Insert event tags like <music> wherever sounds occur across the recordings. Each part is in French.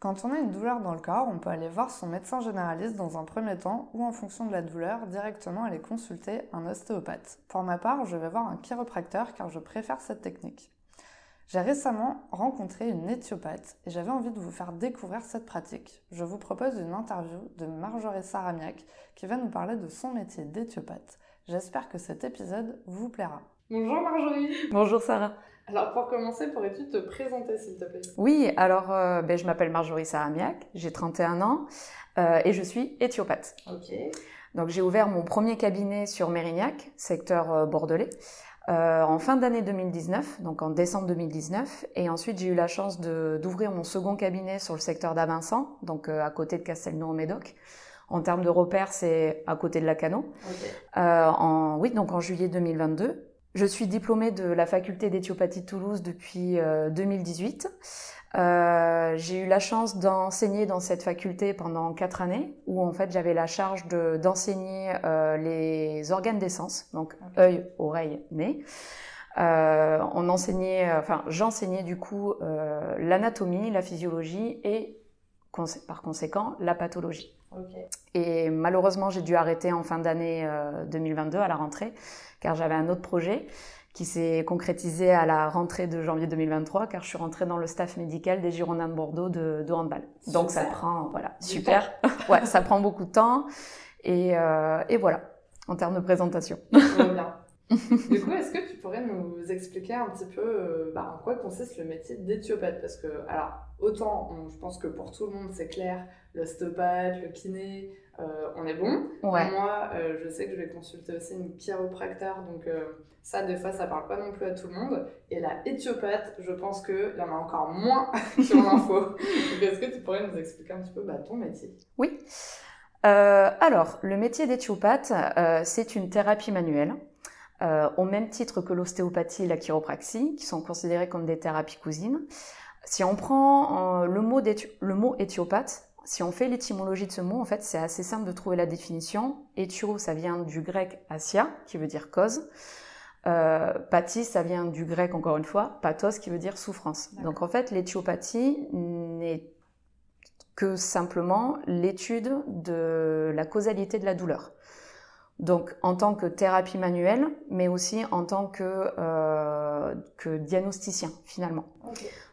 Quand on a une douleur dans le corps, on peut aller voir son médecin généraliste dans un premier temps ou en fonction de la douleur, directement aller consulter un ostéopathe. Pour ma part, je vais voir un chiropracteur car je préfère cette technique. J'ai récemment rencontré une éthiopathe et j'avais envie de vous faire découvrir cette pratique. Je vous propose une interview de Marjorie Saramiak qui va nous parler de son métier d'éthiopathe. J'espère que cet épisode vous plaira. Bonjour Marjorie Bonjour Sarah Alors pour commencer, pourrais-tu te présenter s'il te plaît? Oui, alors euh, ben, je m'appelle Marjorie Saramiak, j'ai 31 ans euh, et je suis éthiopathe. Ok. Donc j'ai ouvert mon premier cabinet sur Mérignac, secteur euh, bordelais, euh, en fin d'année 2019, donc en décembre 2019. Et ensuite j'ai eu la chance de- d'ouvrir mon second cabinet sur le secteur d'Avincent, donc euh, à côté de Castelnau-au-Médoc. En termes de repères, c'est à côté de Lacano. Ok. Euh, en, oui, donc en juillet 2022. Je suis diplômée de la faculté d'éthiopathie de Toulouse depuis euh, 2018. Euh, j'ai eu la chance d'enseigner dans cette faculté pendant quatre années, où en fait j'avais la charge de- d'enseigner euh, les organes d'essence, donc œil, oreille, nez. Euh, on enseignait, enfin j'enseignais du coup euh, l'anatomie, la physiologie et par conséquent la pathologie. Et malheureusement, j'ai dû arrêter en fin d'année euh, 2022 à la rentrée, car j'avais un autre projet qui s'est concrétisé à la rentrée de janvier 2023, car je suis rentrée dans le staff médical des Girondins de Bordeaux de, de handball. Donc ça prend, voilà, super. <laughs> ouais, ça prend beaucoup de temps. Et, euh, et voilà, en termes de présentation. <laughs> Bien. Du coup, est-ce que tu pourrais nous expliquer un petit peu euh, bah, en quoi consiste le métier d'éthiopathe Parce que, alors, autant, on- je pense que pour tout le monde, c'est clair, l'ostéopathe, le kiné, euh, on est bon. Ouais. Moi, euh, je sais que je vais consulter aussi une chiropracteur, donc euh, ça, des fois, ça parle pas non plus à tout le monde. Et la éthiopathe, je pense qu'il y en a encore moins <laughs> sur l'info. <laughs> est-ce que tu pourrais nous expliquer un petit peu bah, ton métier? Oui. Alors, le métier d'éthiopathe, c'est une thérapie manuelle, au même titre que l'ostéopathie et la chiropraxie, qui sont considérées comme des thérapies cousines. Si on prend le, mot d'éthi- le mot éthiopathe, si on fait l'étymologie de ce mot, en fait, c'est assez simple de trouver la définition. Éthio, ça vient du grec asia, qui veut dire cause. Euh, pathie, ça vient du grec, encore une fois, pathos, qui veut dire souffrance. Donc, en fait, l'éthiopathie n'est que simplement l'étude de la causalité de la douleur. Donc en tant que thérapie manuelle, mais aussi en tant que, euh, que diagnosticien finalement.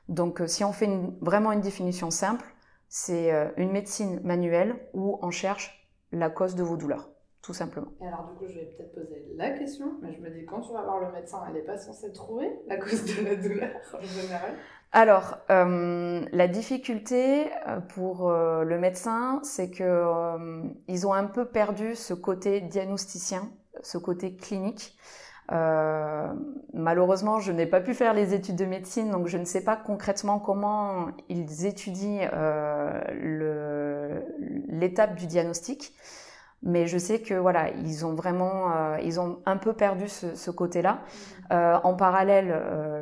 Donc euh, si on fait une- vraiment une définition simple, c'est euh, une médecine manuelle où on cherche la cause de vos douleurs, tout simplement. Et alors, du coup, je vais peut-être poser la question, mais je me dis, quand tu vas voir le médecin, elle n'est pas censée trouver la cause de la douleur en général? Alors, euh, la difficulté euh, pour euh, le médecin, c'est que euh, ils ont un peu perdu ce côté diagnosticien, ce côté clinique. Euh, malheureusement, je n'ai pas pu faire les études de médecine, donc je ne sais pas concrètement comment ils étudient euh, l'étape du diagnostic. Mais je sais que voilà, ils ont vraiment, euh, ils ont un peu perdu ce, ce côté-là. En parallèle,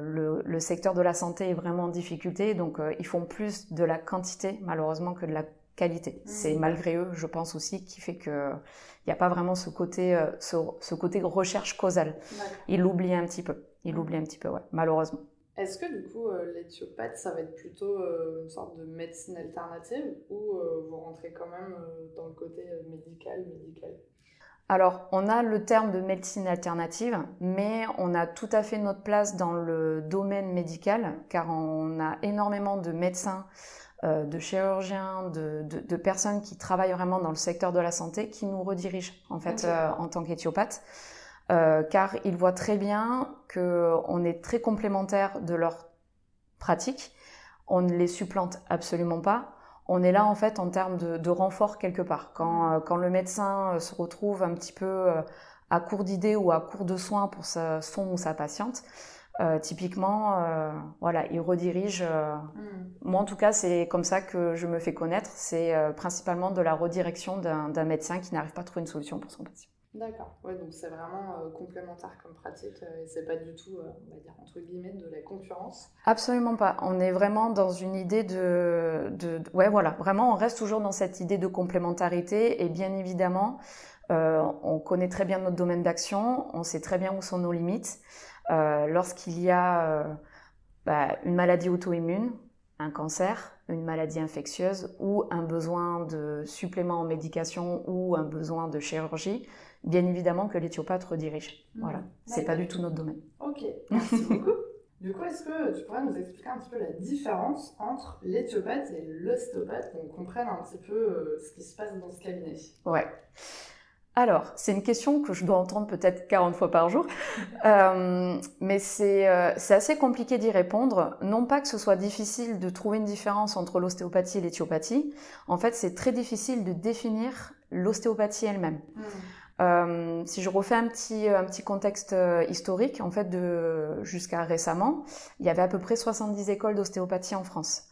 le, le secteur de la santé est vraiment en difficulté, donc ils font plus de la quantité malheureusement que de la qualité. C'est malgré eux, je pense aussi, qui fait que il n'y a pas vraiment ce côté, euh, ce, ce côté recherche causale. Ils l'oublient un petit peu. Ils l'oublient un petit peu, ouais, malheureusement. Est-ce que du coup, euh, l'éthiopathe, ça va être plutôt euh, une sorte de médecine alternative ou euh, vous rentrez quand même dans le côté médical, médical? Alors, on a le terme de médecine alternative, mais on a tout à fait notre place dans le domaine médical, car on a énormément de médecins, euh, de chirurgiens, de, de- de personnes qui travaillent vraiment dans le secteur de la santé, qui nous redirigent en fait euh, en tant qu'éthiopathe, euh, car ils voient très bien qu'on est très complémentaires de leur pratique. On ne les supplante absolument pas on est là en fait en termes de, de renfort quelque part. Quand, quand le médecin se retrouve un petit peu à court d'idées ou à court de soins pour sa, son ou sa patiente, euh, typiquement, euh, voilà, il redirige. euh, Hmm. moi, en tout cas, c'est comme ça que je me fais connaître. C'est euh, principalement de la redirection d'un médecin qui n'arrive pas à trouver une solution pour son patient. D'accord. Ouais, donc c'est vraiment complémentaire comme pratique et c'est pas du tout, on va dire entre guillemets, de la concurrence. Absolument pas. On est vraiment dans une idée de, de, de, ouais, voilà, vraiment, on reste toujours dans cette idée de complémentarité et bien évidemment, on connaît très bien notre domaine d'action, on sait très bien où sont nos limites. Lorsqu'il y a bah, une maladie auto-immune, un cancer, une maladie infectieuse ou un besoin de supplément en médication ou un besoin de chirurgie, bien évidemment que l'éthiopathe redirige. Mmh. Voilà, c'est pas du tout notre domaine. Ok, merci beaucoup. <laughs> Du coup, est-ce que tu pourrais nous expliquer un petit peu la différence entre l'éthiopathe et l'ostéopathe pour qu'on comprenne un petit peu euh, ce qui se passe dans ce cabinet? Ouais. Alors, c'est une question que je dois entendre peut-être 40 fois par jour, <laughs> euh, mais euh, c'est assez compliqué d'y répondre. Non pas que ce soit difficile de trouver une différence entre l'ostéopathie et l'éthiopathie, en fait c'est très difficile de définir l'ostéopathie elle-même. Hmm. Euh, si je refais un petit, un petit contexte historique, en fait, jusqu'à récemment, il y avait à peu près 70 écoles d'ostéopathie en France.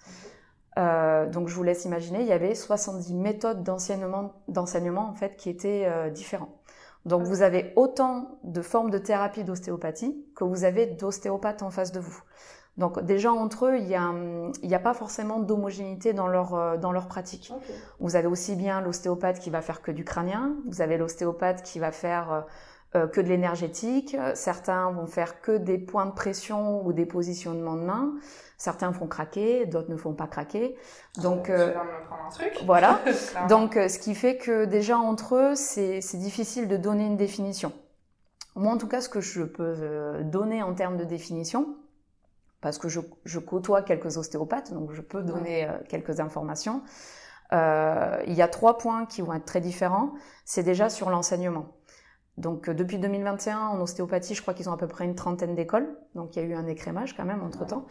Euh, donc je vous laisse imaginer, il y avait 70 méthodes d'enseignement, en fait qui étaient euh, différentes. Donc vous avez autant de formes de thérapie d'ostéopathie que vous avez d'ostéopathes en face de vous. Donc déjà entre eux, il n'y a pas forcément d'homogénéité dans leur, euh, dans leur pratique. Vous avez aussi bien l'ostéopathe qui va faire que du crânien, vous avez l'ostéopathe qui va faire euh, que de l'énergétique, certains vont faire que des points de pression ou des positionnements de main, Certains font craquer, d'autres ne font pas craquer. Donc, euh, un truc. voilà. <laughs> Donc, euh, ce qui fait que déjà entre eux, c'est difficile de donner une définition. Moi, en tout cas, ce que je peux euh, donner en termes de définition, parce que je, je côtoie quelques ostéopathes, donc je peux donner euh, quelques informations. Euh, il y a trois points qui vont être très différents. C'est déjà sur l'enseignement. Donc depuis 2021, en ostéopathie, je crois qu'ils ont à peu près une trentaine d'écoles. Donc il y a eu un écrémage quand même entre-temps.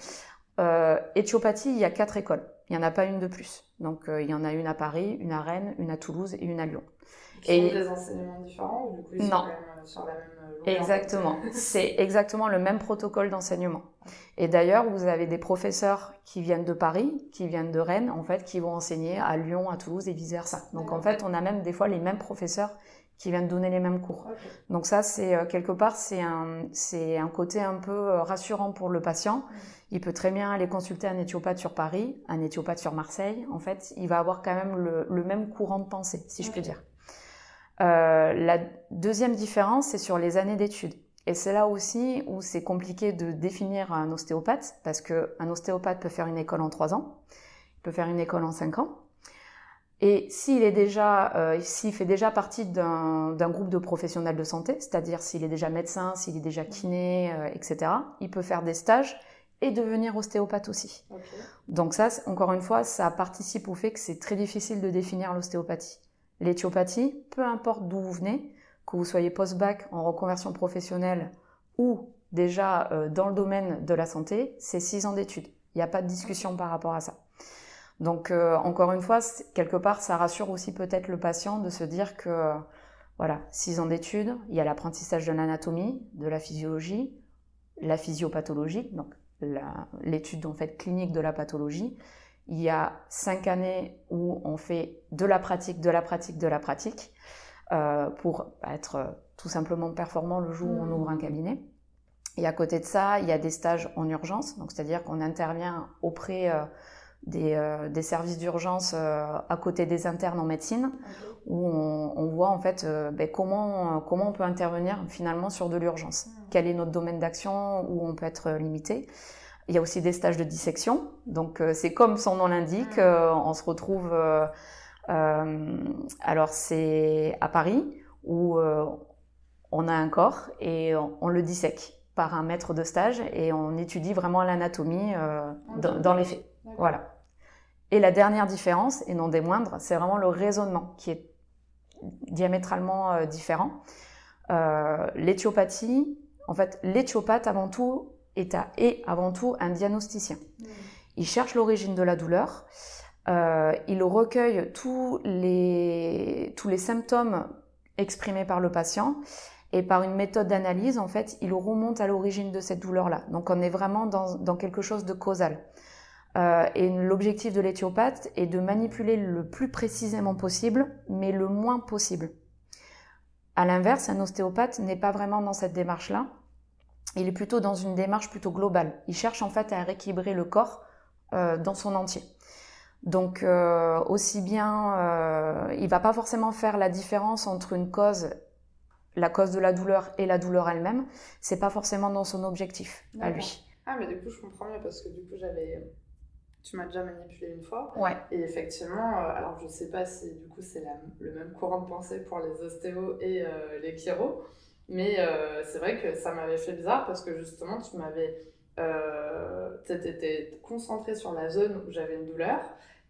Euh, Éthiopathie, il y a quatre écoles. Il n'y en a pas une de plus. Donc, euh, il y en a une à Paris, une à Rennes, une à Toulouse et une à Lyon. et des enseignements différents du coup, ils non. Euh, sur la même Exactement. <laughs> C'est exactement le même protocole d'enseignement. Et d'ailleurs, vous avez des professeurs qui viennent de Paris, qui viennent de Rennes, en fait, qui vont enseigner à Lyon, à Toulouse et vice versa. Donc, en fait, on a même des fois les mêmes professeurs qui viennent donner les mêmes cours. Donc ça, c'est euh, quelque part, c'est un, c'est un côté un peu euh, rassurant pour le patient. Il peut très bien aller consulter un éthiopathe sur Paris, un éthiopathe sur Marseille. En fait, il va avoir quand même le, le même courant de pensée, si je puis dire. Euh, la deuxième différence, c'est sur les années d'études. Et c'est là aussi où c'est compliqué de définir un ostéopathe, parce qu'un ostéopathe peut faire une école en trois ans, il peut faire une école en cinq ans, et s'il est déjà, euh, s'il fait déjà partie d'un groupe de professionnels de santé, c'est-à-dire s'il est déjà médecin, s'il est déjà kiné, euh, etc., il peut faire des stages et devenir ostéopathe aussi. Donc ça, encore une fois, ça participe au fait que c'est très difficile de définir l'ostéopathie. L'éthiopathie, peu importe d'où vous venez, que vous soyez post-bac en reconversion professionnelle ou déjà euh, dans le domaine de la santé, c'est six ans d'études. Il n'y a pas de discussion par rapport à ça. Donc euh, encore une fois, quelque part, ça rassure aussi peut-être le patient de se dire que voilà, six ans d'études, il y a l'apprentissage de l'anatomie, de la physiologie, la physiopathologie, donc l'étude en fait clinique de la pathologie. Il y a cinq années où on fait de la pratique, de la pratique, de la pratique euh, pour être tout simplement performant le jour où on mmh. ouvre un cabinet. Et à côté de ça, il y a des stages en urgence, donc c'est-à-dire qu'on intervient auprès euh, des, euh, des services d'urgence euh, à côté des internes en médecine, où on, on, voit en fait euh, ben, comment, comment on peut intervenir finalement sur de l'urgence. Hmm. Quel est notre domaine d'action où on peut être limité. Il y a aussi des stages de dissection, donc c'est comme son nom l'indique, hmm. on se retrouve. alors c'est à Paris où on a un corps et on, on le dissèque par un maître de stage et on étudie vraiment l'anatomie dans, dans les faits. Voilà. Et la dernière différence, et non des moindres, c'est vraiment le raisonnement qui est diamétralement euh, différent. Euh, l'éthiopathie, en fait, l'éthiopathe avant tout est, avant tout un diagnosticien. Mm. Il cherche l'origine de la douleur, euh, il recueille tous les, tous les symptômes exprimés par le patient et par une méthode d'analyse, en fait, il remonte à l'origine de cette douleur-là. Donc on est vraiment dans, dans quelque chose de causal. Euh, et l'objectif de l'éthiopathe est de manipuler le plus précisément possible, mais le moins possible. À l'inverse, un ostéopathe n'est pas vraiment dans cette démarche-là. Il est plutôt dans une démarche plutôt globale. Il cherche en fait à rééquilibrer le corps euh, dans son entier. Donc euh, aussi bien, euh, il va pas forcément faire la différence entre une cause, la cause de la douleur et la douleur elle-même. C'est pas forcément dans son objectif à lui. Ah mais du coup je comprends mieux parce que du coup j'avais, tu m'as déjà manipulé une fois. Ouais. Et effectivement, euh, alors je sais pas si du coup c'est le même courant de pensée pour les ostéos et euh, les chiro, mais euh, c'est vrai que ça m'avait fait bizarre parce que justement tu m'avais euh, été concentré sur la zone où j'avais une douleur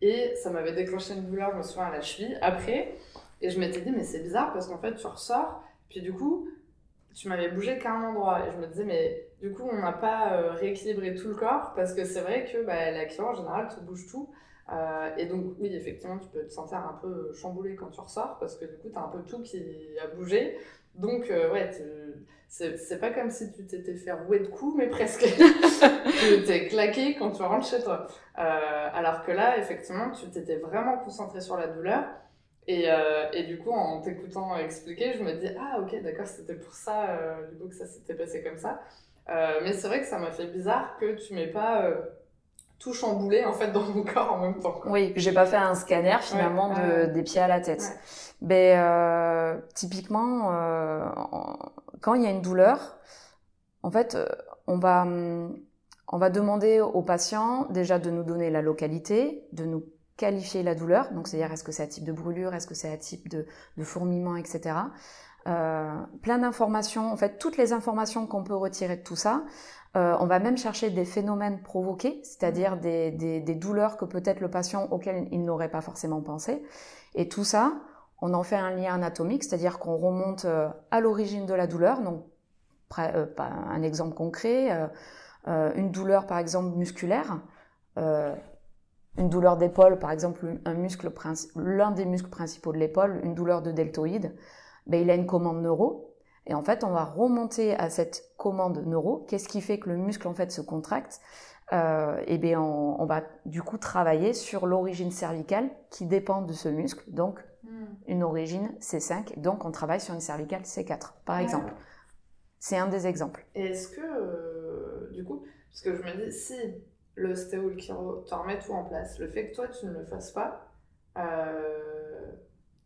et ça m'avait déclenché une douleur, je me souviens, à la cheville après. Et je m'étais dit, mais c'est bizarre parce qu'en fait, tu ressors, puis du coup, tu m'avais bougé qu'à un endroit. Et je me disais, mais du coup, on n'a pas euh, rééquilibré tout le corps parce que c'est vrai que bah, la chirurgie en général te bouge tout. Euh, et donc, oui, effectivement, tu peux te sentir un peu chamboulé quand tu ressors parce que du coup, tu as un peu tout qui a bougé. Donc, euh, ouais, c'est pas comme si tu t'étais fait rouer de coups, mais presque. <laughs> tu t'es claqué quand tu rentres chez toi. Euh, alors que là, effectivement, tu t'étais vraiment concentré sur la douleur. Et, et du coup, en t'écoutant expliquer, je me dis Ah, ok, d'accord, c'était pour ça, du coup, que ça s'était passé comme ça. Euh, mais c'est vrai que ça m'a fait bizarre que tu m'aies pas euh, tout chamboulé en fait dans mon <laughs> corps en même temps. Quoi. Oui, j'ai pas fait un scanner finalement Ouais, de, des pieds à la tête. Ouais. Ben, euh, typiquement, euh, en- quand il y a une douleur, en fait, on va, on va demander au patient déjà de nous donner la localité, de nous qualifier la douleur. Donc, c'est-à-dire est-ce que c'est un type de brûlure, est-ce que c'est un type de, de fourmillement, etc. Euh, plein d'informations, en fait, toutes les informations qu'on peut retirer de tout ça. Euh, on va même chercher des phénomènes provoqués, c'est-à-dire des, des, des douleurs que peut-être le patient auquel il n'aurait pas forcément pensé. Et tout ça, on en fait un lien anatomique, c'est-à-dire qu'on remonte euh, à l'origine de la douleur. Donc, euh, un exemple concret, une douleur par exemple musculaire, une douleur d'épaule, par exemple un muscle l'un des muscles principaux de l'épaule, une douleur de deltoïde, ben, il a une commande neuro. Et en fait, on va remonter à cette commande neuro. Qu'est-ce qui fait que le muscle en fait se contracte? Euh, Et bien, on, on va du coup travailler sur l'origine cervicale qui dépend de ce muscle. Donc, Hmm. une origine C5. Donc, on travaille sur une cervicale C4, par Ouais. exemple. C'est un des exemples. Et est-ce que, euh, du coup, parce que je me dis, si l'ostéo ou le chiro t'en remet tout en place, le fait que toi tu ne le fasses pas, euh,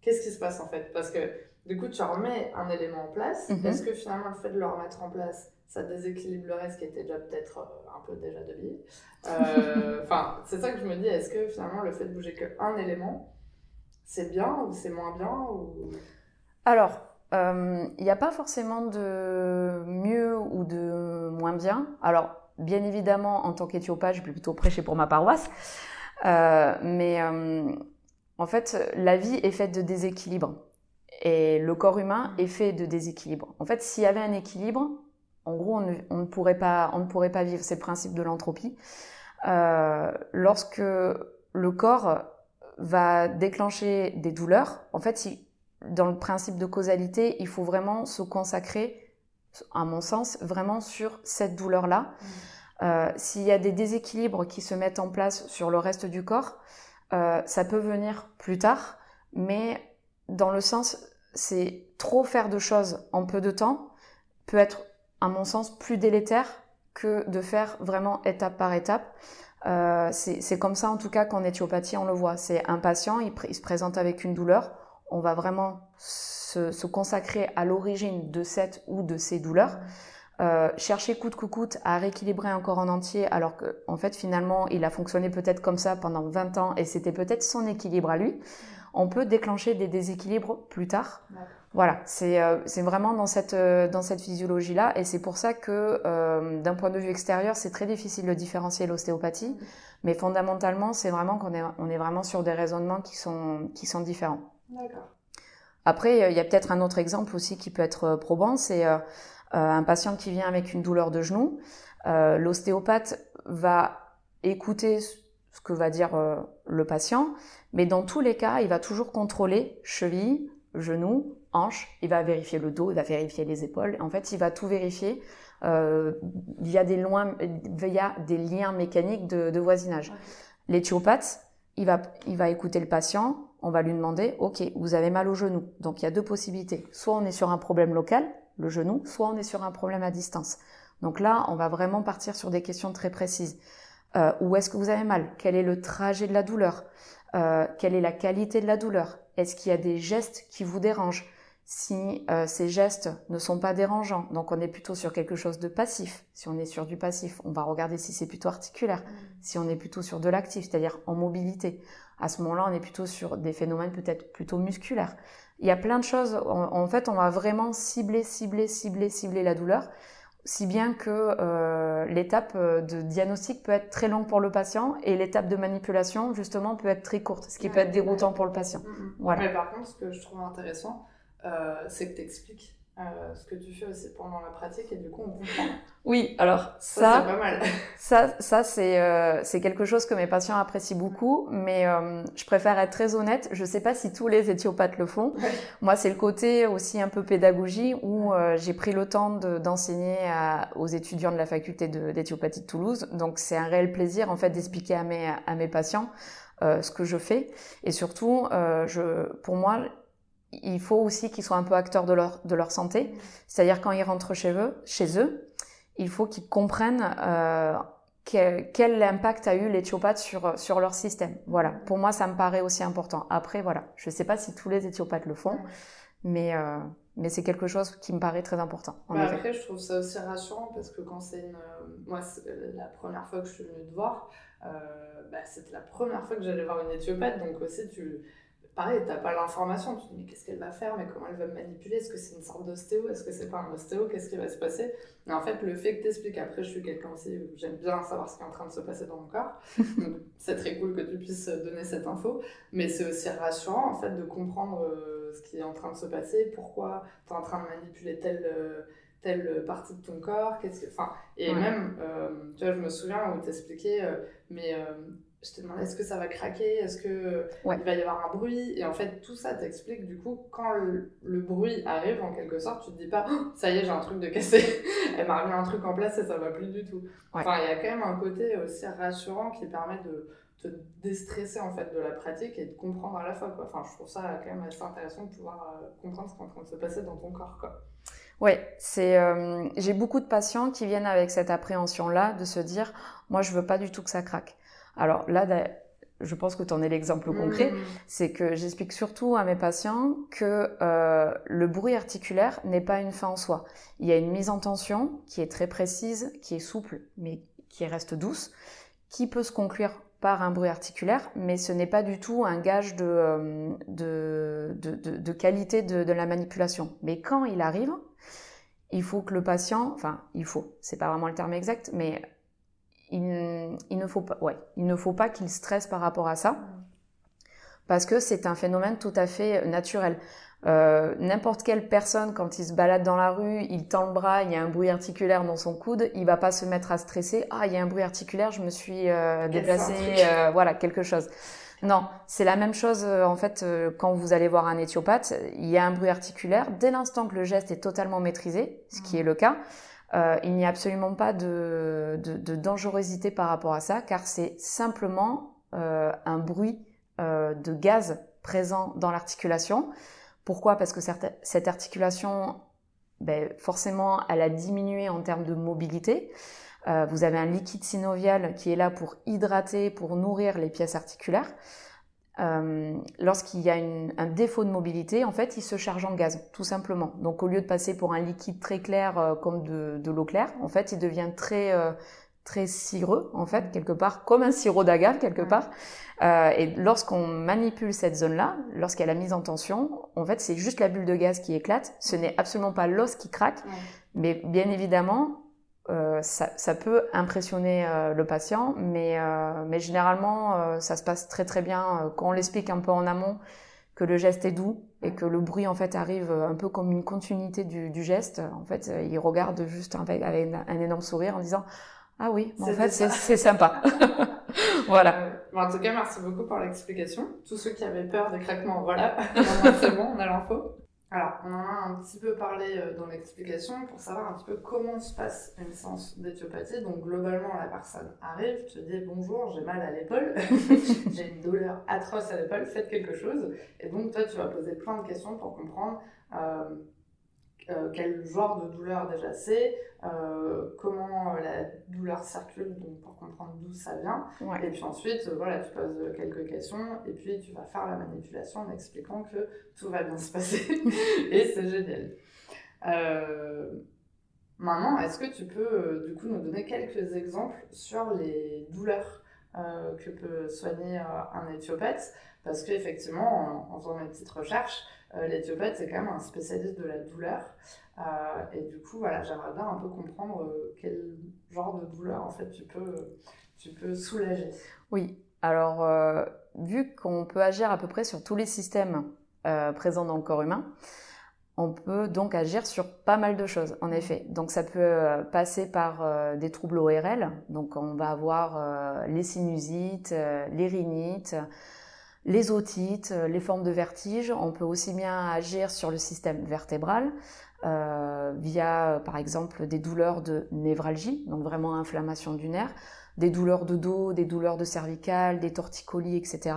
qu'est-ce qui se passe en fait? Parce que du coup, tu remets un élément en place. Mhm. Est-ce que finalement le fait de le remettre en place, ça déséquilibre le reste qui était déjà peut-être euh, un peu déjà délié Euh, <laughs> Enfin, c'est ça que je me dis. Est-ce que finalement le fait de bouger qu'un élément, c'est bien ou c'est moins bien ou... Alors, euh, il n'y a pas forcément de mieux ou de moins bien. Alors, bien évidemment, en tant qu'éthiopathe, je vais plutôt prêcher pour ma paroisse. Euh, mais euh, en fait, la vie est faite de déséquilibre. Et le corps humain est fait de déséquilibre. En fait, s'il y avait un équilibre, en gros, on ne, on ne pourrait, pas, on ne pourrait pas vivre. C'est le principe de l'entropie. Euh, lorsque le corps va déclencher des douleurs, en fait, il, dans le principe de causalité, il faut vraiment se consacrer, à mon sens, vraiment sur cette douleur-là. Euh, S'il y a des déséquilibres qui se mettent en place sur le reste du corps, euh, ça peut venir plus tard, mais dans le sens, c'est trop faire de choses en peu de temps peut être, à mon sens, plus délétère que de faire vraiment étape par étape. Euh, c'est comme ça, en tout cas, qu'en éthiopathie, on le voit. C'est un patient, il, se présente avec une douleur, on va vraiment se, se consacrer à l'origine de cette ou de ces douleurs. Euh, chercher coûte que coûte à rééquilibrer un corps en entier, alors que en fait finalement il a fonctionné peut-être comme ça pendant 20 ans et c'était peut-être son équilibre à lui. On peut déclencher des déséquilibres plus tard. Voilà, c'est euh, c'est vraiment dans cette euh, dans cette physiologie là et c'est pour ça que euh, d'un point de vue extérieur c'est très difficile de différencier l'ostéopathie, Mhm. mais fondamentalement c'est vraiment qu'on est on est vraiment sur des raisonnements qui sont qui sont différents. D'accord. Après, euh, il y a peut-être un autre exemple aussi qui peut être euh, probant, c'est euh, un patient qui vient avec une douleur de genou. Euh, L'ostéopathe va écouter ce que va dire euh, le patient, mais dans tous les cas, il va toujours contrôler cheville, genou, hanche, il va vérifier le dos, il va vérifier les épaules. En fait, il va tout vérifier euh, via, des loin, via des liens mécaniques de, de voisinage. Ok. L'éthiopathe, il va, il va écouter le patient, on va lui demander, OK, vous avez mal au genou. Donc il y a deux possibilités. Soit on est sur un problème local, le genou, soit on est sur un problème à distance. Donc là, on va vraiment partir sur des questions très précises. Euh, où est-ce que vous avez mal? Quel est le trajet de la douleur? Euh, Quelle est la qualité de la douleur? Est-ce qu'il y a des gestes qui vous dérangent? Si euh, ces gestes ne sont pas dérangeants. Donc on est plutôt sur quelque chose de passif. Si on est sur du passif, on va regarder si c'est plutôt articulaire. Mm. Si on est plutôt sur de l'actif, c'est-à-dire en mobilité, à ce moment-là, on est plutôt sur des phénomènes peut-être plutôt musculaires. Il y a plein de choses. En, fait, on va vraiment cibler, cibler, cibler, cibler la douleur. Si bien que euh, l'étape euh, de diagnostic peut être très longue pour le patient et l'étape de manipulation, justement, peut être très courte, ce qui peut être déroutant pour le patient. Mm, mm. Voilà. Mais par contre, ce que je trouve intéressant, euh, c'est que tu expliques euh, ce que tu fais aussi pendant la pratique et du coup on comprend. Oui, alors ça, ça c'est pas mal. <laughs> Ça, ça c'est euh, c'est quelque chose que mes patients apprécient beaucoup, mais euh, je préfère être très honnête. Je sais pas si tous les éthiopathes le font. Moi, c'est le côté aussi un peu pédagogie où euh, j'ai pris le temps d'enseigner aux étudiants de la faculté d'éthiopathie de, de, Toulouse. Donc c'est un réel plaisir en fait d'expliquer à mes à mes patients ce que je fais et surtout, je pour moi il faut aussi qu'ils soient un peu acteurs de leur, de leur santé. C'est-à-dire quand ils rentrent chez eux, chez eux il faut qu'ils comprennent euh, quel, impact a eu l'éthiopathe sur, sur leur système. Voilà, pour moi, ça me paraît aussi important. Après, voilà, je ne sais pas si tous les éthiopathes le font, mais, euh, mais c'est quelque chose qui me paraît très important. Bah, après, je trouve ça aussi rassurant parce que quand c'est une... Moi, la première fois que je suis venue te voir, euh, bah, c'était la première fois que j'allais voir une éthiopathe, donc aussi tu pareil, t'as pas l'information, tu te dis mais qu'est-ce qu'elle va faire, mais comment elle va me manipuler, est-ce que c'est une sorte d'ostéo, est-ce que c'est pas un ostéo, qu'est-ce qui va se passer? Mais en fait, le fait que t'expliques, après je suis quelqu'un aussi, j'aime bien savoir ce qui est en train de se passer dans mon corps, <laughs> donc c'est très cool que tu puisses donner cette info, mais c'est aussi rassurant en fait de comprendre euh, ce qui est en train de se passer, pourquoi tu es en train de manipuler telle... Euh, telle partie de ton corps, qu'est-ce que... Enfin, et même, euh, tu vois, je me souviens où t'expliquais, mais je te demandais est-ce que ça va craquer, est-ce que il va y avoir un bruit, et en fait tout ça t'explique du coup quand le, bruit arrive en quelque sorte, tu te dis pas oh, ça y est j'ai un truc de cassé, <laughs> elle m'a remis un truc en place et ça va plus du tout. Enfin il y a quand même un côté aussi rassurant qui permet de te déstresser en fait de la pratique et de comprendre à la fois quoi. Enfin je trouve ça quand même assez intéressant de pouvoir euh, comprendre ce qui est en train de se passer dans ton corps quoi. Ouais, c'est euh, j'ai beaucoup de patients qui viennent avec cette appréhension là de se dire moi je veux pas du tout que ça craque. Alors là, je pense que tu en es l'exemple concret, mm. c'est que j'explique surtout à mes patients que euh, le bruit articulaire n'est pas une fin en soi. Il y a une mise en tension qui est très précise, qui est souple, mais qui reste douce, qui peut se conclure par un bruit articulaire, mais ce n'est pas du tout un gage de, euh, de, de, de qualité de, la manipulation. Mais quand il arrive, il faut que le patient, enfin, il faut, c'est pas vraiment le terme exact, mais il, ne faut pas, ouais, il ne faut pas qu'il stresse par rapport à ça, parce que c'est un phénomène tout à fait naturel. Euh, n'importe quelle personne, quand il se balade dans la rue, il tend le bras, il y a un bruit articulaire dans son coude, il va pas se mettre à stresser. Ah, il y a un bruit articulaire, je me suis euh, déplacée, euh, voilà, quelque chose. Non, c'est la même chose en fait quand vous allez voir un éthiopathe, il y a un bruit articulaire. Dès l'instant que le geste est totalement maîtrisé, ce qui est le cas, euh, il n'y a absolument pas de, dangerosité par rapport à ça, car c'est simplement euh, un bruit euh, de gaz présent dans l'articulation. Pourquoi? Parce que cette articulation, ben, forcément, elle a diminué en termes de mobilité. vous avez un liquide synovial qui est là pour hydrater, pour nourrir les pièces articulaires. Euh, lorsqu'il y a un défaut de mobilité, en fait, il se charge en gaz, tout simplement. Donc, au lieu de passer pour un liquide très clair euh, comme de, l'eau claire, en fait, il devient très euh, très cireux, en fait, quelque part, comme un sirop d'agave, quelque part. et lorsqu'on manipule cette zone-là, lorsqu'elle a mise en tension, en fait, c'est juste la bulle de gaz qui éclate. Ce n'est absolument pas l'os qui craque, mais bien évidemment, euh, ça, ça, peut impressionner euh, le patient, mais, euh, mais généralement, euh, ça se passe très très bien quand on l'explique un peu en amont que le geste est doux et que le bruit en fait arrive un peu comme une continuité du, du geste. En fait, il regarde juste avec, avec un énorme sourire en disant ah oui, en fait c'est sympa. <laughs> voilà. Bon, en tout cas, merci beaucoup pour l'explication. Tous ceux qui avaient peur des craquements, voilà, <laughs> c'est bon, on a l'info. Alors, on en a un petit peu parlé euh, dans l'explication pour savoir un petit peu comment se passe une séance d'éthiopathie. Donc, globalement, la personne arrive, te dit bonjour, j'ai mal à l'épaule, <laughs> j'ai une douleur atroce à l'épaule, faites quelque chose. Et donc, toi, tu vas poser plein de questions pour comprendre euh, euh, quel genre de douleur déjà c'est, euh, comment la douleur circule, donc pour comprendre d'où ça vient. Et puis ensuite, voilà, tu poses quelques questions et puis tu vas faire la manipulation en expliquant que tout va bien se passer. <laughs> et c'est génial. maintenant, est-ce que tu peux du coup nous donner quelques exemples sur les douleurs que peut soigner un éthiopathe? Parce qu'effectivement, en, en faisant mes petites recherches, euh, l'éthiopathe, c'est quand même un spécialiste de la douleur. Euh, et du coup, voilà, j'aimerais bien un peu comprendre euh, quel genre de douleur, en fait, tu peux, tu peux soulager. Oui, alors, vu qu'on peut agir à peu près sur tous les systèmes présents dans le corps humain, on peut donc agir sur pas mal de choses, en effet. Donc ça peut passer par des troubles ORL, donc on va avoir les sinusites, les rhinites, les otites, euh, les formes de vertige. On peut aussi bien agir sur le système vertébral euh, via, par exemple, des douleurs de névralgie, donc vraiment inflammation du nerf, des douleurs de dos, des douleurs de cervicales, des torticolis, etc.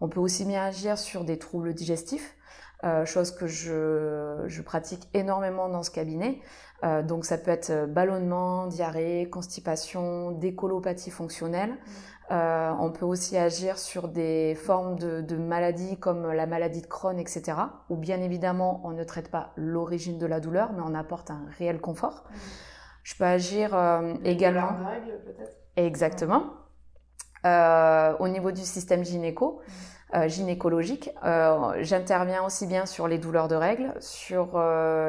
On peut aussi bien agir sur des troubles digestifs, euh, chose que je, pratique énormément dans ce cabinet. donc ça peut être ballonnement, diarrhée, constipation, décolopathie fonctionnelle. Mmh. Euh, on peut aussi agir sur des formes de, maladies comme la maladie de Crohn, etc. Où bien évidemment, on ne traite pas l'origine de la douleur, mais on apporte un réel confort. Mmh. Je peux agir euh, également. Règles, peut-être? Exactement. Euh, au niveau du système gynéco, mmh. gynécologique, j'interviens aussi bien sur les douleurs de règles, sur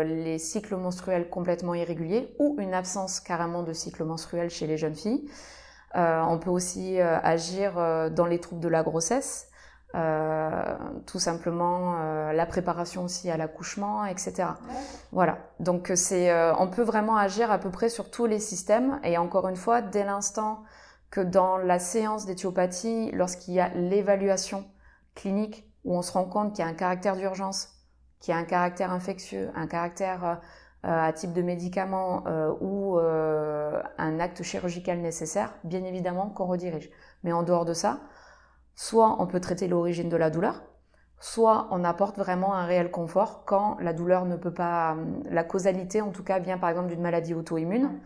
les cycles menstruels complètement irréguliers ou une absence carrément de cycle menstruel chez les jeunes filles. Euh, on peut aussi euh, agir euh, dans les troubles de la grossesse, tout simplement la préparation aussi à l'accouchement, etc. Voilà. Donc c'est, on peut vraiment agir à peu près sur tous les systèmes. Et encore une fois, dès l'instant que dans la séance d'éthiopathie, lorsqu'il y a l'évaluation clinique où on se rend compte qu'il y a un caractère d'urgence, qu'il y a un caractère infectieux, un caractère à type de médicament ou un acte chirurgical nécessaire, bien évidemment qu'on redirige. Mais en dehors de ça, soit on peut traiter l'origine de la douleur, soit on apporte vraiment un réel confort quand la douleur ne peut pas, la causalité en tout cas vient par exemple d'une maladie auto-immune,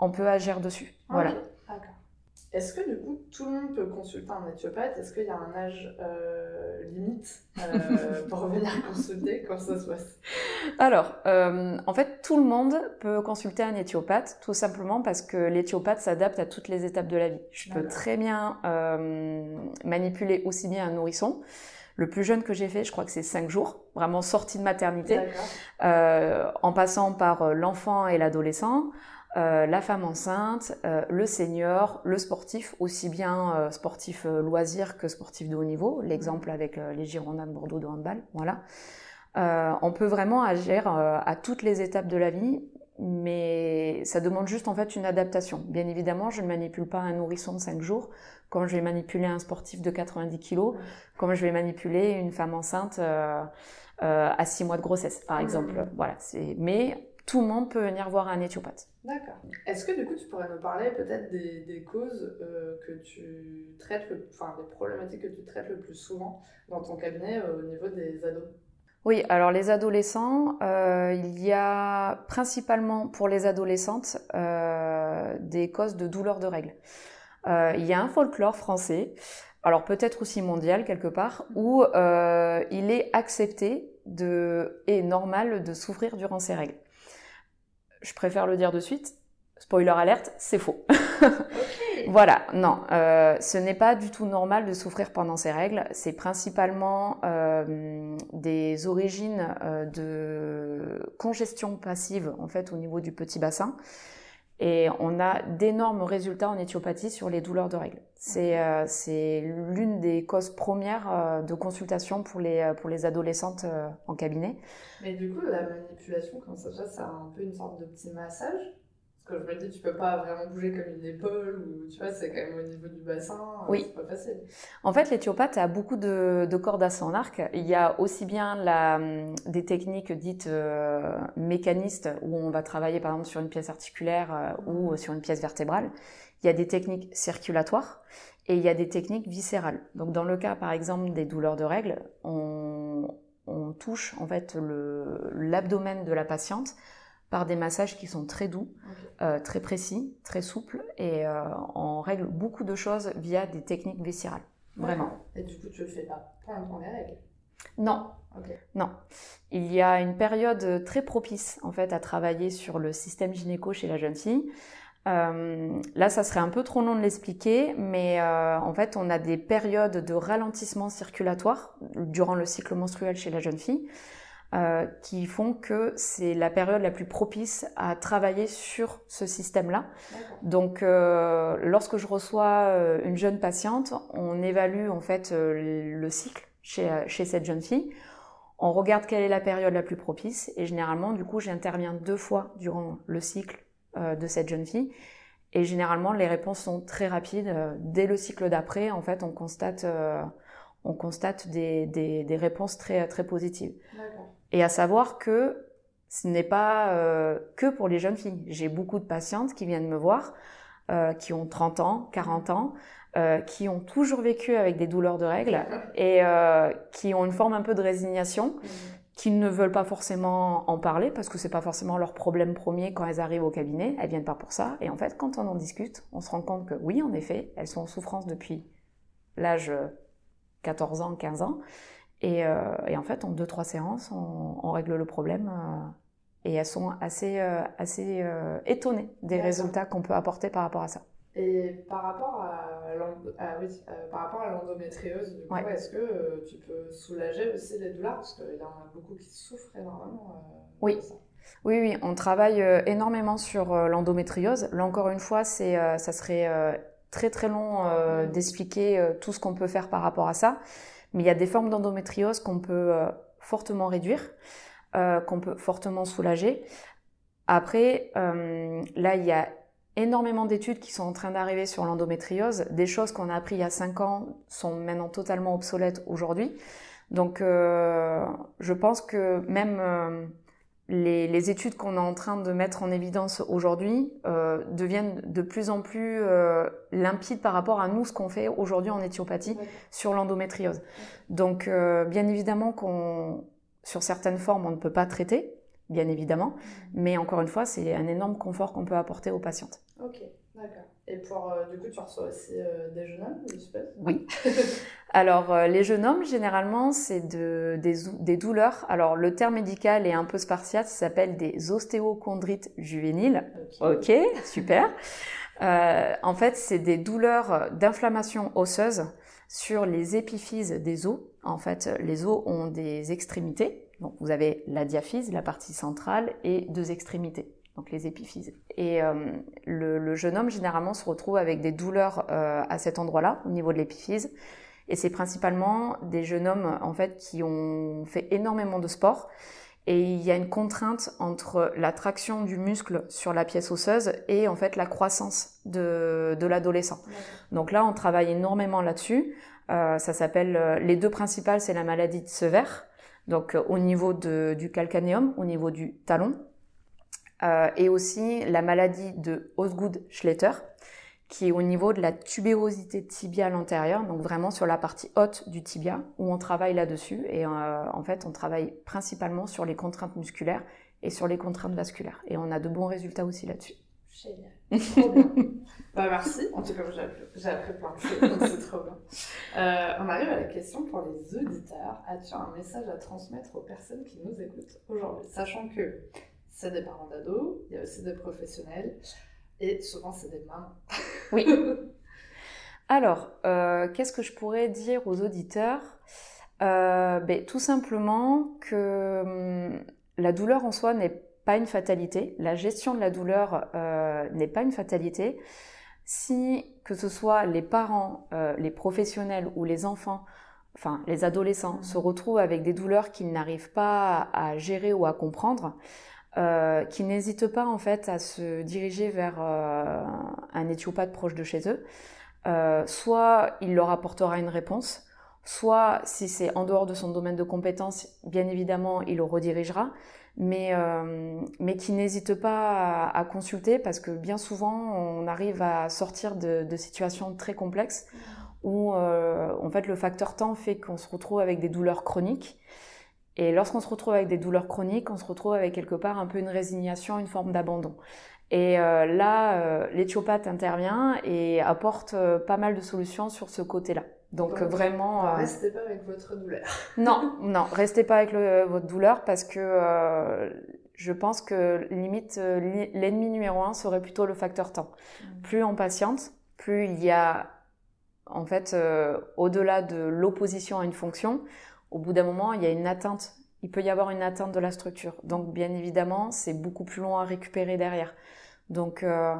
on peut agir dessus. Voilà. Est-ce que du coup tout le monde peut consulter un éthiopathe Est-ce qu'il y a un âge euh, limite euh, pour venir <laughs> consulter? Comment ça se passe? Alors, euh, en fait, tout le monde peut consulter un éthiopathe, tout simplement parce que l'éthiopathe s'adapte à toutes les étapes de la vie. Je peux très bien manipuler aussi bien un nourrisson. Le plus jeune que j'ai fait, je crois que c'est 5 jours, vraiment sorti de maternité, en passant par l'enfant et l'adolescent. Euh, la femme enceinte, euh, le senior, le sportif, aussi bien euh, sportif loisir que sportif de haut niveau. L'exemple avec les Girondins de Bordeaux de handball, voilà. on peut vraiment agir à toutes les étapes de la vie, mais ça demande juste en fait une adaptation. Bien évidemment, je ne manipule pas un nourrisson de 5 jours, comme je vais manipuler un sportif de 90 kg, comme je vais manipuler une femme enceinte à 6 mois de grossesse, par exemple. Voilà, mais tout le monde peut venir voir un éthiopathe. D'accord. Est-ce que du coup tu pourrais nous parler peut-être des, causes euh, que tu traites, le, enfin des problématiques que tu traites le plus souvent dans ton cabinet euh, au niveau des ados? Oui, alors les adolescents, euh, il y a principalement pour les adolescentes des causes de douleurs de règles. il y a un folklore français, alors peut-être aussi mondial quelque part, où il est accepté de, et normal de souffrir durant ces règles je préfère le dire de suite. Spoiler alerte, c'est faux. <laughs> voilà, non, euh, ce n'est pas du tout normal de souffrir pendant ces règles. C'est principalement euh, des origines euh, de congestion passive en fait au niveau du petit bassin. Et on a d'énormes résultats en éthiopathie sur les douleurs de règles. C'est c'est l'une des causes premières de consultation pour les, pour les adolescentes en cabinet. Mais du coup, la manipulation, comment ça se passe? C'est un peu une sorte de petit massage? Je me dis, tu peux pas vraiment bouger comme une épaule, ou tu vois, c'est quand même au niveau du bassin, euh, oui. c'est pas facile. En fait, l'éthiopathe a beaucoup de, de, cordes à son arc. Il y a aussi bien la, hum, des techniques dites euh, mécanistes, où on va travailler par exemple sur une pièce articulaire euh, ou sur une pièce vertébrale. Il y a des techniques circulatoires et il y a des techniques viscérales. Donc dans le cas par exemple des douleurs de règles, on, on touche en fait l'abdomen de la patiente par des massages qui sont très doux, euh, très précis, très souples, et euh, on règle beaucoup de choses via des techniques viscérales. Vraiment. Et du coup, tu le fais pas pendant les règles? Non. Non. Il y a une période très propice en fait à travailler sur le système gynéco chez la jeune fille. Euh, là, ça serait un peu trop long de l'expliquer, mais en fait, on a des périodes de ralentissement circulatoire durant le cycle menstruel chez la jeune fille. Euh, qui font que c'est la période la plus propice à travailler sur ce système-là. Donc, euh, lorsque je reçois euh, une jeune patiente, on évalue en fait le cycle chez, chez cette jeune fille. On regarde quelle est la période la plus propice et généralement, du coup, j'interviens deux fois durant le cycle de cette jeune fille. Et généralement, les réponses sont très rapides. Dès le cycle d'après, en fait, on constate, on constate des, des, des, réponses très, très positives. Et à savoir que ce n'est pas euh, que pour les jeunes filles. J'ai beaucoup de patientes qui viennent me voir, euh, qui ont 30 ans, 40 ans, euh, qui ont toujours vécu avec des douleurs de règles <laughs> et euh, qui ont une forme un peu de résignation, mmh. qui ne veulent pas forcément en parler parce que c'est pas forcément leur problème premier quand elles arrivent au cabinet. Elles viennent pas pour ça. Et en fait, quand on en discute, on se rend compte que oui, en effet, elles sont en souffrance depuis l'âge 14 ans, 15 ans et, euh, et, en fait, en deux, trois séances, on, on règle le problème. Euh, et elles sont assez, euh, assez étonnées des résultats qu'on peut apporter par rapport à ça. Et par rapport à, ah oui, l'endométriose, coup, est-ce que tu peux soulager aussi les douleurs? Parce qu'il y en a beaucoup qui souffrent énormément. oui. Oui, oui, on travaille énormément sur l'endométriose. Là encore une fois, c'est, ça serait très très long d'expliquer tout ce qu'on peut faire par rapport à ça. Mais il y a des formes d'endométriose qu'on peut euh, fortement réduire, euh, qu'on peut fortement soulager. Après, euh, là, il y a énormément d'études qui sont en train d'arriver sur l'endométriose. Des choses qu'on a appris il y a 5 ans sont maintenant totalement obsolètes aujourd'hui. Donc, je pense que même les, études qu'on est en train de mettre en évidence aujourd'hui euh, deviennent de plus en plus euh, limpides par rapport à nous, ce qu'on fait aujourd'hui en éthiopathie sur l'endométriose. Donc, euh, bien évidemment qu'on, sur certaines formes, on ne peut pas traiter, bien évidemment, mmh. mais encore une fois, c'est un énorme confort qu'on peut apporter aux patientes. D'accord. Et pour, euh, du coup, tu reçois aussi euh, des jeunes hommes, Oui. <laughs> Alors, euh, les jeunes hommes, généralement, c'est de, des, des, douleurs. Alors, le terme médical est un peu spartiate, ça s'appelle des ostéochondrites juvéniles. Ok, super. <laughs> en fait, c'est des douleurs d'inflammation osseuse sur les épiphyses des os. En fait, les os ont des extrémités. Donc, vous avez la diaphyse, la partie centrale, et deux extrémités donc les épiphyses. Et euh, le, jeune homme généralement se retrouve avec des douleurs euh, à cet endroit-là, au niveau de l'épiphyse. Et c'est principalement des jeunes hommes en fait qui ont fait énormément de sport. Et il y a une contrainte entre la traction du muscle sur la pièce osseuse et en fait la croissance de, de l'adolescent. Donc là, on travaille énormément là-dessus. Euh, ça s'appelle les deux principales, c'est la maladie de Sever. Donc au niveau de, du calcanéum, au niveau du talon, euh, et aussi la maladie de Osgood-Schletter, qui est au niveau de la tubérosité tibiale antérieure, donc vraiment sur la partie haute du tibia, où on travaille là-dessus. Et euh, en fait, on travaille principalement sur les contraintes musculaires et sur les contraintes vasculaires. Et on a de bons résultats aussi là-dessus. Génial. Trop bien. <laughs> bah, merci. En tout cas, j'ai appris, plein de choses, donc c'est trop bien. Euh, on arrive à la question pour les auditeurs. As-tu un message à transmettre aux personnes qui nous écoutent aujourd'hui? Sachant que c'est des parents d'ados, il y a aussi des professionnels, et souvent c'est des mamans. Oui. <laughs> Alors, euh, qu'est-ce que je pourrais dire aux auditeurs? Euh, ben, Tout simplement que hum, la douleur en soi n'est pas une fatalité, la gestion de la douleur euh, n'est pas une fatalité. Si, que ce soit les parents, les professionnels ou les enfants, enfin les adolescents, se retrouvent avec des douleurs qu'ils n'arrivent pas à gérer ou à comprendre, euh, qui n'hésitent pas en fait à se diriger vers euh, un éthiopathe proche de chez eux. Euh, soit il leur apportera une réponse, soit si c'est en dehors de son domaine de compétence, bien évidemment, il le redirigera, mais, mais qui n'hésite pas à, consulter parce que bien souvent, on arrive à sortir de, de situations très complexes où en fait le facteur temps fait qu'on se retrouve avec des douleurs chroniques et lorsqu'on se retrouve avec des douleurs chroniques, on se retrouve avec quelque part un peu une résignation, une forme d'abandon. Et euh, là, euh, l'éthiopathe intervient et apporte euh, pas mal de solutions sur ce côté-là. Donc, vraiment. restez pas avec votre douleur. <laughs> non, non, restez pas avec votre douleur parce que je pense que limite l'ennemi numéro un serait plutôt le facteur temps. Mmh. Plus on patiente, plus il y a en fait au-delà de l'opposition à une fonction, au bout d'un moment, il y a une atteinte. Il peut y avoir une atteinte de la structure. Donc, bien évidemment, c'est beaucoup plus long à récupérer derrière. Donc, euh,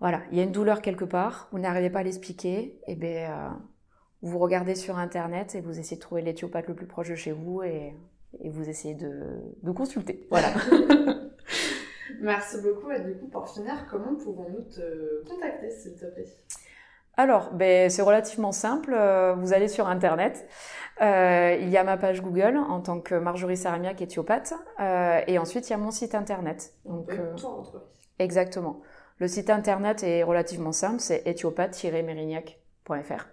voilà, il y a une douleur quelque part, vous n'arrivez pas à l'expliquer, et eh bien, euh, vous regardez sur Internet et vous essayez de trouver l'éthiopathe le plus proche de chez vous et, vous essayez de, de consulter. Voilà. <laughs> Merci beaucoup. Et du coup, pour finir, comment pouvons-nous te contacter, s'il te plaît? Alors, ben, c'est relativement simple. Euh, vous allez sur Internet. Euh, il y a ma page Google en tant que Marjorie Saramiak éthiopathe. Euh, et ensuite, il y a mon site Internet. Donc, euh, exactement. Le site Internet est relativement simple. C'est éthiopathe-mérignac.fr.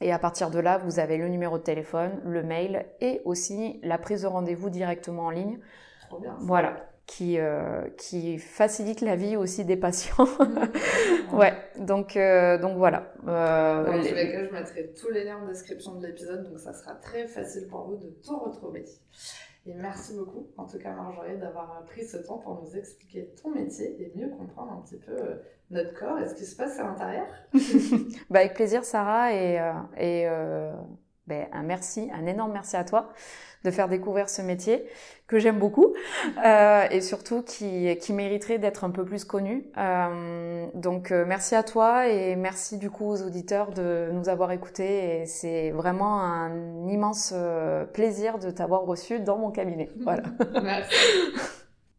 Et à partir de là, vous avez le numéro de téléphone, le mail et aussi la prise de rendez-vous directement en ligne. Trop bien. Voilà qui, euh, qui facilite la vie aussi des patients. <laughs> ouais, donc, euh, donc voilà. Euh, Dans tous les cas, je mettrai tous les liens en description de l'épisode, donc ça sera très facile pour vous de tout retrouver. Et merci beaucoup, en tout cas Marjorie, d'avoir pris ce temps pour nous expliquer ton métier et mieux comprendre un petit peu notre corps et ce qui se passe à l'intérieur. <laughs> <laughs> bah, avec plaisir Sarah et, et ben, un merci, un énorme merci à toi de faire découvrir ce métier que j'aime beaucoup <laughs> euh, et surtout qui, qui mériterait d'être un peu plus connu. Euh, donc euh, merci à toi et merci du coup aux auditeurs de nous avoir écoutés et c'est vraiment un immense plaisir de t'avoir reçu dans mon cabinet. Voilà. <laughs> merci.